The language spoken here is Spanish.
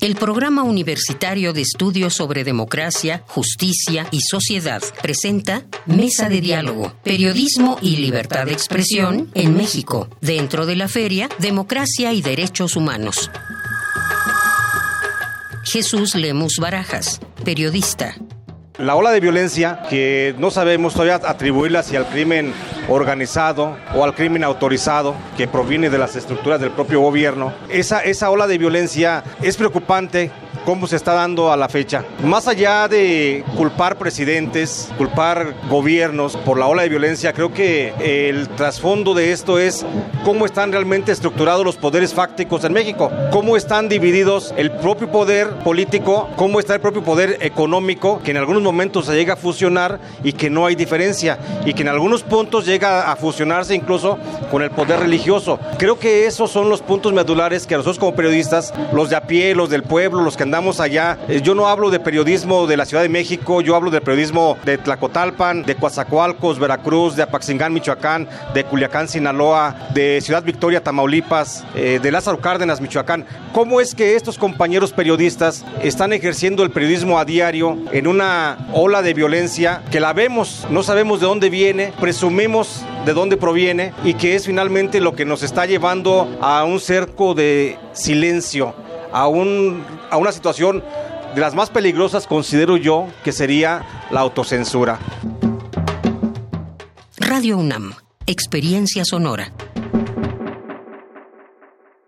El Programa Universitario de Estudios sobre Democracia, Justicia y Sociedad presenta Mesa de Diálogo, Periodismo y Libertad de Expresión en México, dentro de la feria Democracia y Derechos Humanos. Jesús Lemus Barajas, periodista. La ola de violencia que no sabemos todavía atribuirla hacia el crimen organizado o al crimen autorizado que proviene de las estructuras del propio gobierno, esa, esa ola de violencia es preocupante cómo se está dando a la fecha. Más allá de culpar presidentes, culpar gobiernos por la ola de violencia, creo que el trasfondo de esto es cómo están realmente estructurados los poderes fácticos en México, cómo están divididos el propio poder político, cómo está el propio poder económico, que en algunos momentos se llega a fusionar y que no hay diferencia, y que en algunos puntos llega a fusionarse incluso con el poder religioso. Creo que esos son los puntos medulares que nosotros como periodistas, los de a pie, los del pueblo, los que andamos allá. Eh, yo no hablo de periodismo de la Ciudad de México, yo hablo de periodismo de Tlacotalpan, de Coatzacoalcos, Veracruz, de Apaxingán, Michoacán, de Culiacán, Sinaloa, de Ciudad Victoria, Tamaulipas, eh, de Lázaro Cárdenas, Michoacán. ¿Cómo es que estos compañeros periodistas están ejerciendo el periodismo a diario en una ola de violencia que la vemos, no sabemos de dónde viene, presumimos de dónde proviene y que es finalmente lo que nos está llevando a un cerco de silencio a, un, a una situación de las más peligrosas, considero yo, que sería la autocensura. Radio UNAM, Experiencia Sonora.